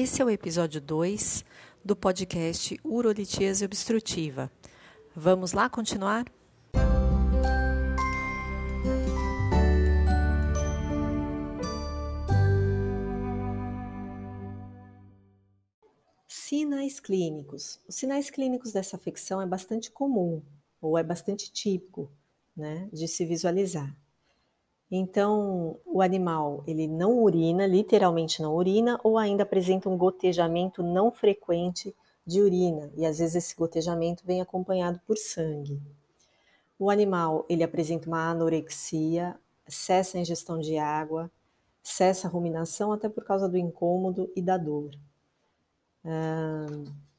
Esse é o episódio 2 do podcast Urolitíase Obstrutiva. Vamos lá continuar? Sinais clínicos. Os sinais clínicos dessa afecção é bastante comum, ou é bastante típico, né, de se visualizar. Então, o animal, ele não urina, literalmente não urina, ou ainda apresenta um gotejamento não frequente de urina, e às vezes esse gotejamento vem acompanhado por sangue. O animal, ele apresenta uma anorexia, cessa a ingestão de água, cessa a ruminação até por causa do incômodo e da dor.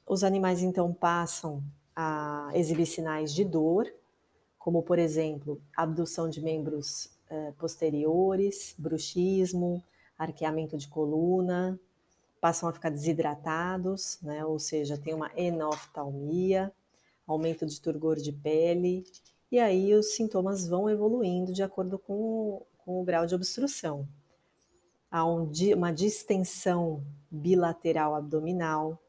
os animais então passam a exibir sinais de dor, como por exemplo, abdução de membros eh, posteriores, bruxismo, arqueamento de coluna, passam a ficar desidratados, né? ou seja, tem uma enoftalmia, aumento de turgor de pele, e aí os sintomas vão evoluindo de acordo com o, com o grau de obstrução. Há um, uma distensão bilateral abdominal,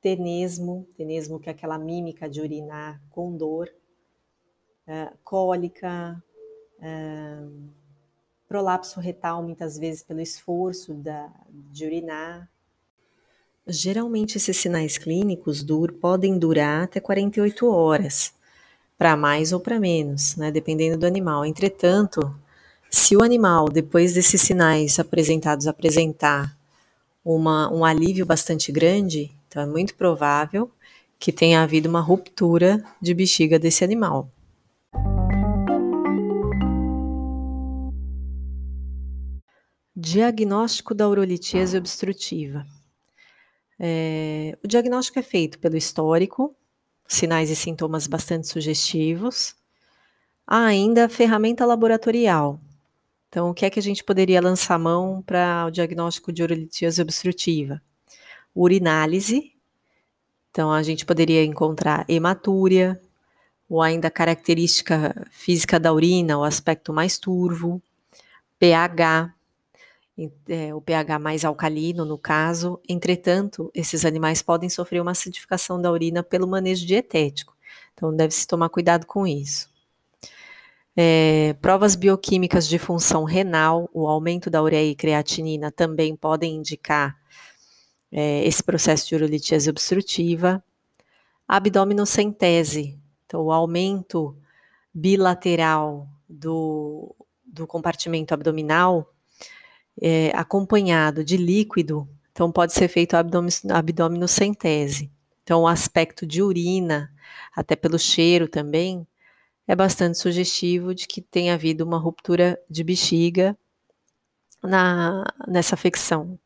tenesmo, tenesmo que é aquela mímica de urinar com dor, é, cólica, prolapso retal, muitas vezes pelo esforço da, de urinar. Geralmente, esses sinais clínicos dur, podem durar até 48 horas, para mais ou para menos, né, dependendo do animal. Entretanto, se o animal, depois desses sinais apresentados, apresentar uma, um alívio bastante grande, então é muito provável que tenha havido uma ruptura de bexiga desse animal. Diagnóstico da urolitíase obstrutiva. É, o diagnóstico é feito pelo histórico, sinais e sintomas bastante sugestivos. Há ainda a ferramenta laboratorial. Então, o que é que a gente poderia lançar mão para o diagnóstico de urolitíase obstrutiva? Urinálise. Então, a gente poderia encontrar hematúria, ou ainda característica física da urina, o aspecto mais turvo, pH, é, o pH mais alcalino, no caso. Entretanto, esses animais podem sofrer uma acidificação da urina pelo manejo dietético. Então, deve-se tomar cuidado com isso. É, provas bioquímicas de função renal, o aumento da ureia e creatinina também podem indicar é, esse processo de urolitíase obstrutiva. Abdominocentese, então o aumento bilateral do, do compartimento abdominal é, acompanhado de líquido, então pode ser feito abdominocentese. Então, o aspecto de urina, até pelo cheiro também, é bastante sugestivo de que tenha havido uma ruptura de bexiga na, nessa afecção.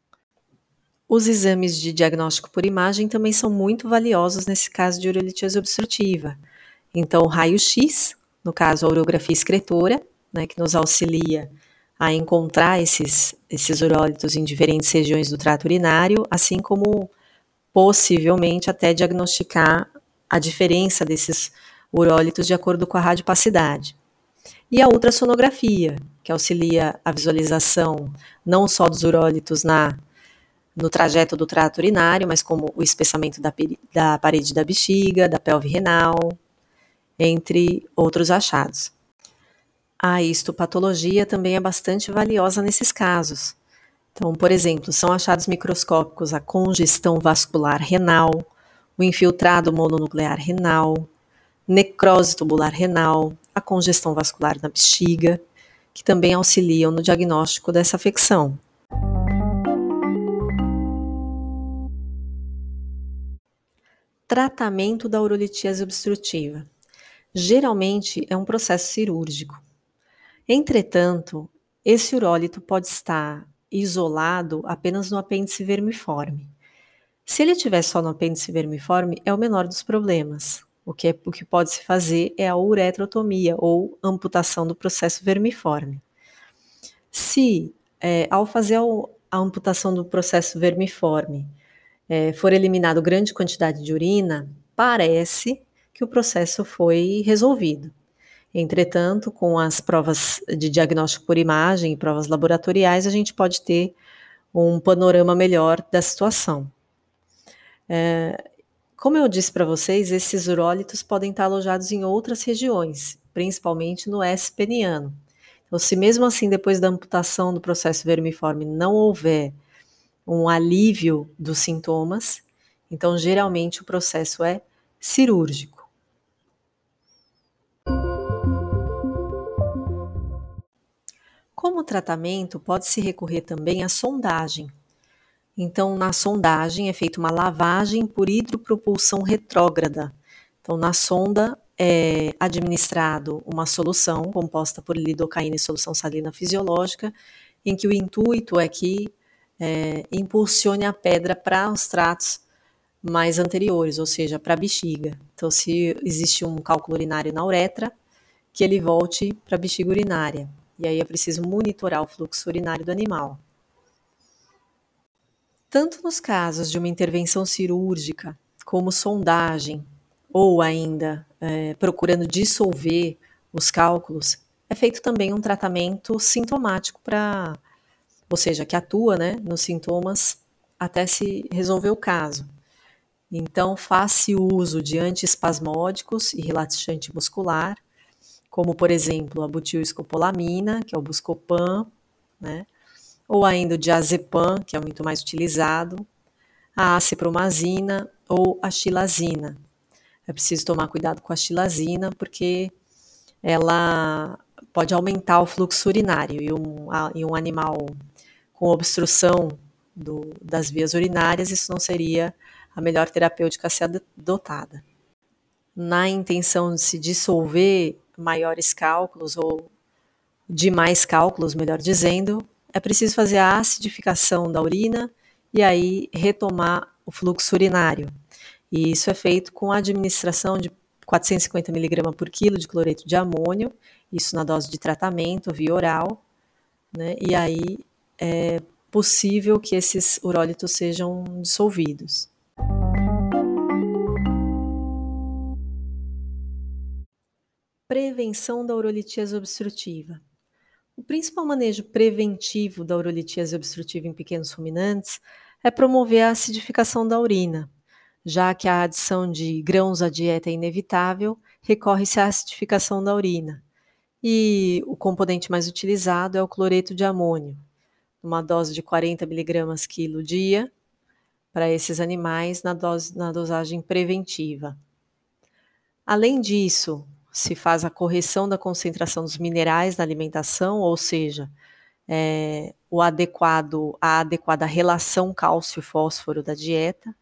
Os exames de diagnóstico por imagem também são muito valiosos nesse caso de urolitise obstrutiva. Então, o raio-x, no caso a urografia excretora, né, que nos auxilia a encontrar esses, esses urólitos em diferentes regiões do trato urinário, assim como possivelmente até diagnosticar a diferença desses urólitos de acordo com a radiopacidade. E a ultrassonografia, que auxilia a visualização não só dos urólitos na no trajeto do trato urinário, mas como o espessamento da, da parede da bexiga, da pelve renal, entre outros achados. A histopatologia também é bastante valiosa nesses casos. Então, por exemplo, são achados microscópicos a congestão vascular renal, o infiltrado mononuclear renal, necrose tubular renal, a congestão vascular na bexiga, que também auxiliam no diagnóstico dessa afecção. Tratamento da urolitíase obstrutiva. Geralmente é um processo cirúrgico. Entretanto, esse urólito pode estar isolado apenas no apêndice vermiforme. Se ele estiver só no apêndice vermiforme, é o menor dos problemas. O que, é, o que pode se fazer é a uretrotomia ou amputação do processo vermiforme. Se, é, ao fazer a, amputação do processo vermiforme, é, for eliminado grande quantidade de urina, parece que o processo foi resolvido. Entretanto, com as provas de diagnóstico por imagem e provas laboratoriais, a gente pode ter um panorama melhor da situação. É, como eu disse para vocês, esses urólitos podem estar alojados em outras regiões, principalmente no S peniano. Então, se mesmo assim, depois da amputação do processo vermiforme, não houver um alívio dos sintomas, então geralmente o processo é cirúrgico. Como tratamento, pode-se recorrer também à sondagem. Então, na sondagem é feita uma lavagem por hidropropulsão retrógrada. Então, na sonda é administrado uma solução composta por lidocaína e solução salina fisiológica, em que o intuito é que é, impulsione a pedra para os tratos mais anteriores, ou seja, para a bexiga. Então, se existe um cálculo urinário na uretra, que ele volte para a bexiga urinária. E aí é preciso monitorar o fluxo urinário do animal. Tanto nos casos de uma intervenção cirúrgica, como sondagem, ou ainda é, procurando dissolver os cálculos, é feito também um tratamento sintomático para, ou seja, que atua né, nos sintomas até se resolver o caso. Então, faz-se uso de antiespasmódicos e relaxante muscular, como por exemplo a butilescopolamina, que é o Buscopan, né? ou ainda o diazepam, que é muito mais utilizado, a acipromazina ou a xilazina. É preciso tomar cuidado com a xilazina, porque ela pode aumentar o fluxo urinário e um, e um animal com obstrução do, das vias urinárias, isso não seria a melhor terapêutica a ser adotada. Na intenção de se dissolver maiores cálculos ou demais cálculos, melhor dizendo, é preciso fazer a acidificação da urina e aí retomar o fluxo urinário. E isso é feito com a administração de 450 mg por quilo de cloreto de amônio, isso na dose de tratamento via oral, né? E aí é possível que esses urólitos sejam dissolvidos. Prevenção da urolitise obstrutiva. O principal manejo preventivo da urolitise obstrutiva em pequenos ruminantes é promover a acidificação da urina. Já que a adição de grãos à dieta é inevitável, recorre-se à acidificação da urina. E o componente mais utilizado é o cloreto de amônio, uma dose de 40 mg quilo dia para esses animais na, dose, na dosagem preventiva. Além disso, se faz a correção da concentração dos minerais na alimentação, ou seja, é, o adequado, a adequada relação cálcio-fósforo da dieta.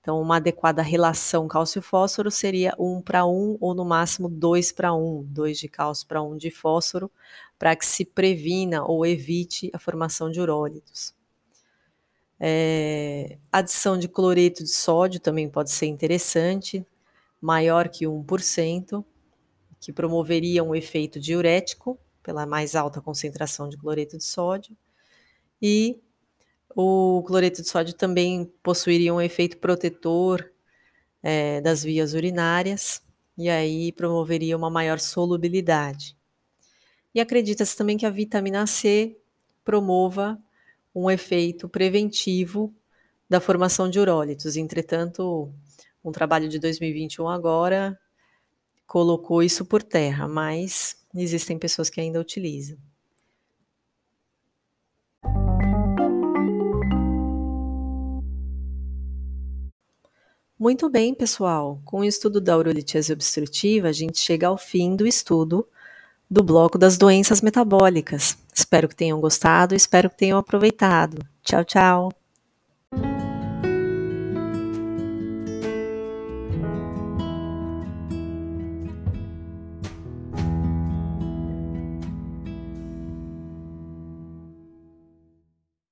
Então, uma adequada relação cálcio-fósforo seria 1 para 1 ou no máximo 2 para 1, 2 de cálcio para 1 de fósforo, para que se previna ou evite a formação de urólitos. É, adição de cloreto de sódio também pode ser interessante, maior que 1% que promoveria um efeito diurético pela mais alta concentração de cloreto de sódio, e o cloreto de sódio também possuiria um efeito protetor é, das vias urinárias, e aí promoveria uma maior solubilidade. E acredita-se também que a vitamina C promova um efeito preventivo da formação de urólitos. Entretanto, um trabalho de 2021 agora colocou isso por terra, mas existem pessoas que ainda utilizam. Muito bem, pessoal. Com o estudo da urolitise obstrutiva, a gente chega ao fim do estudo do bloco das doenças metabólicas. Espero que tenham gostado, espero que tenham aproveitado. Tchau, tchau.